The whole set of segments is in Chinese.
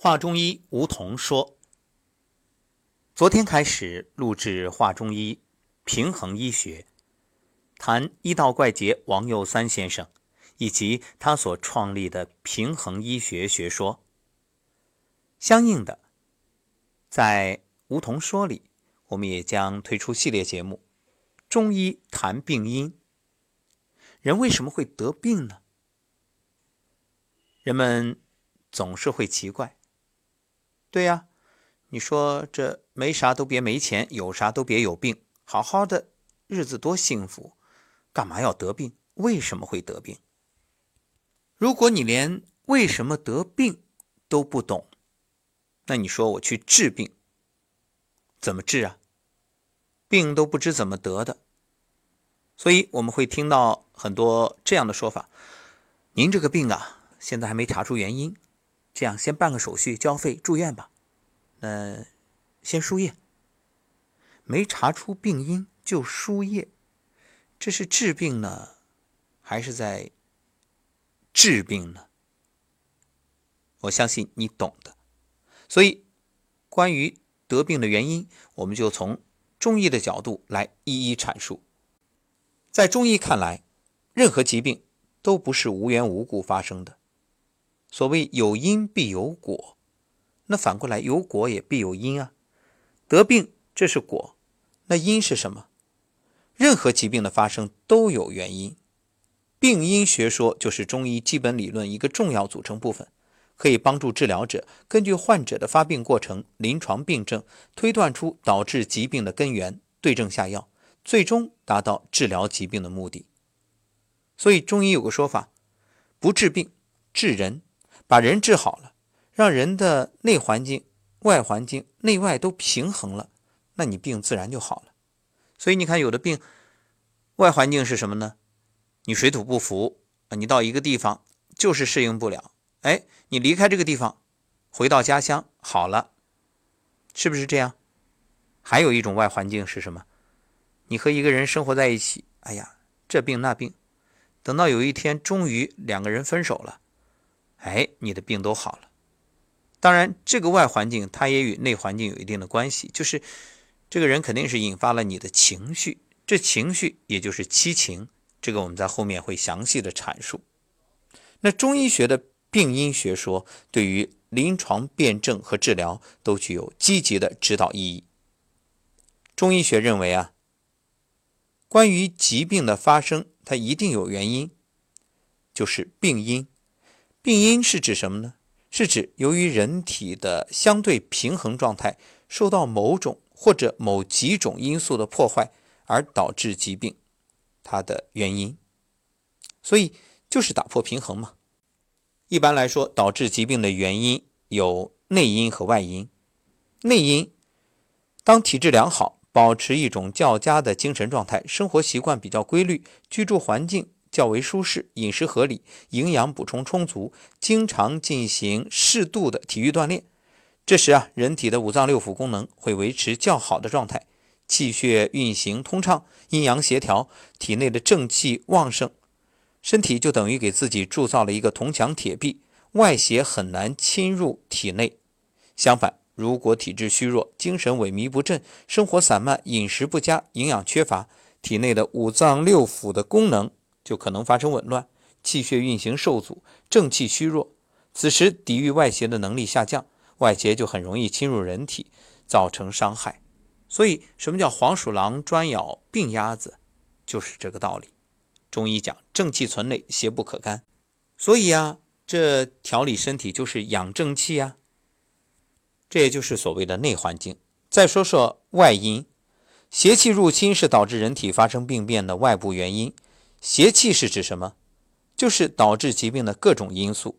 华中医吴桐说：“昨天开始录制华中医平衡医学，谈医道怪杰王佑三先生以及他所创立的平衡医学学说。相应的，在吴桐说里，我们也将推出系列节目《中医谈病因》。人为什么会得病呢？人们总是会奇怪。”对呀，你说这没啥都别没钱，有啥都别有病，好好的日子多幸福，干嘛要得病？为什么会得病？如果你连为什么得病都不懂，那你说我去治病，怎么治啊？病都不知怎么得的，所以我们会听到很多这样的说法：您这个病啊，现在还没查出原因。这样，先办个手续，交费住院吧。那先输液，没查出病因就输液，这是治病呢，还是在治病呢？我相信你懂的。所以，关于得病的原因，我们就从中医的角度来一一阐述。在中医看来，任何疾病都不是无缘无故发生的。所谓有因必有果，那反过来有果也必有因啊。得病这是果，那因是什么？任何疾病的发生都有原因，病因学说就是中医基本理论一个重要组成部分，可以帮助治疗者根据患者的发病过程、临床病症推断出导致疾病的根源，对症下药，最终达到治疗疾病的目的。所以中医有个说法：不治病，治人。把人治好了，让人的内环境、外环境、内外都平衡了，那你病自然就好了。所以你看，有的病外环境是什么呢？你水土不服啊，你到一个地方就是适应不了，哎，你离开这个地方，回到家乡好了，是不是这样？还有一种外环境是什么？你和一个人生活在一起，哎呀，这病那病，等到有一天终于两个人分手了。哎，你的病都好了。当然，这个外环境它也与内环境有一定的关系，就是这个人肯定是引发了你的情绪，这情绪也就是七情，这个我们在后面会详细的阐述。那中医学的病因学说对于临床辨证和治疗都具有积极的指导意义。中医学认为啊，关于疾病的发生，它一定有原因，就是病因。病因是指什么呢？是指由于人体的相对平衡状态受到某种或者某几种因素的破坏而导致疾病，它的原因。所以就是打破平衡嘛。一般来说，导致疾病的原因有内因和外因。内因，当体质良好，保持一种较佳的精神状态，生活习惯比较规律，居住环境。较为舒适，饮食合理，营养补充充足，经常进行适度的体育锻炼，这时啊，人体的五脏六腑功能会维持较好的状态，气血运行通畅，阴阳协调，体内的正气旺盛，身体就等于给自己铸造了一个铜墙铁壁，外邪很难侵入体内。相反，如果体质虚弱，精神萎靡不振，生活散漫，饮食不佳，营养缺乏，体内的五脏六腑的功能。就可能发生紊乱，气血运行受阻，正气虚弱，此时抵御外邪的能力下降，外邪就很容易侵入人体，造成伤害。所以，什么叫黄鼠狼专咬病鸭子，就是这个道理。中医讲正气存内，邪不可干。所以啊，这调理身体就是养正气啊。这也就是所谓的内环境。再说说外因，邪气入侵是导致人体发生病变的外部原因。邪气是指什么？就是导致疾病的各种因素。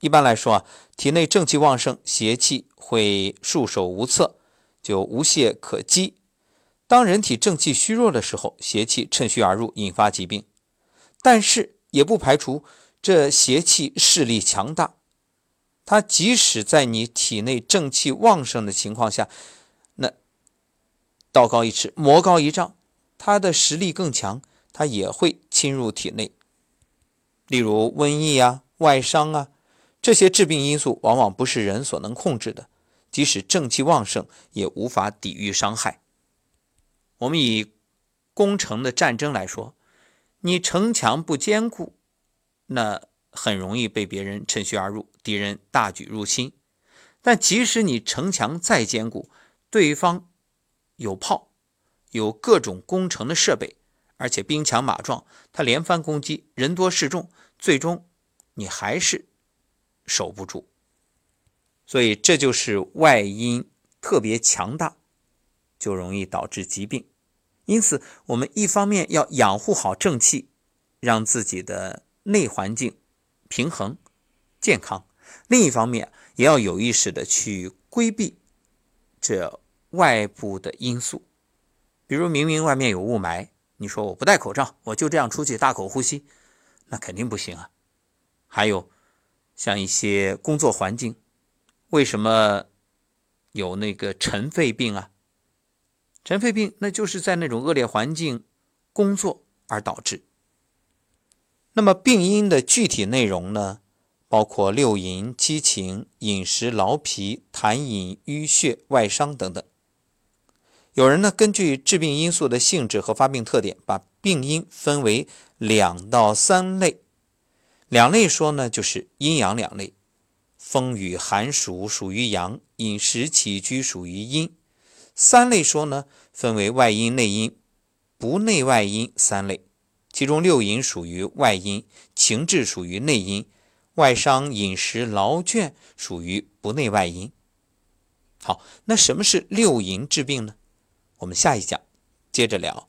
一般来说啊，体内正气旺盛，邪气会束手无策，就无懈可击。当人体正气虚弱的时候，邪气趁虚而入，引发疾病。但是也不排除这邪气势力强大，它即使在你体内正气旺盛的情况下，那道高一尺，魔高一丈，它的实力更强。它也会侵入体内，例如瘟疫啊、外伤啊，这些致病因素往往不是人所能控制的，即使正气旺盛，也无法抵御伤害。我们以攻城的战争来说，你城墙不坚固，那很容易被别人趁虚而入，敌人大举入侵。但即使你城墙再坚固，对方有炮，有各种攻城的设备，而且兵强马壮，他连番攻击，人多势众，最终你还是守不住。所以这就是外因特别强大，就容易导致疾病。因此，我们一方面要养护好正气，让自己的内环境平衡、健康；另一方面，也要有意识的去规避这外部的因素，比如明明外面有雾霾，你说我不戴口罩，我就这样出去大口呼吸，那肯定不行啊。还有像一些工作环境，为什么有那个尘肺病啊？尘肺病那就是在那种恶劣环境工作而导致。那么病因的具体内容呢？包括六淫、七情、饮食、劳脾、痰饮、淤血、外伤等等。有人呢，根据致病因素的性质和发病特点，把病因分为两到三类。两类说呢，就是阴阳两类：风雨寒暑属于阳，饮食起居属于阴。三类说呢，分为外因、内因、不内外因三类。其中六淫属于外因，情志属于内因。外伤、饮食、劳倦属于不内外因。好，那什么是六淫治病呢？我们下一讲接着聊。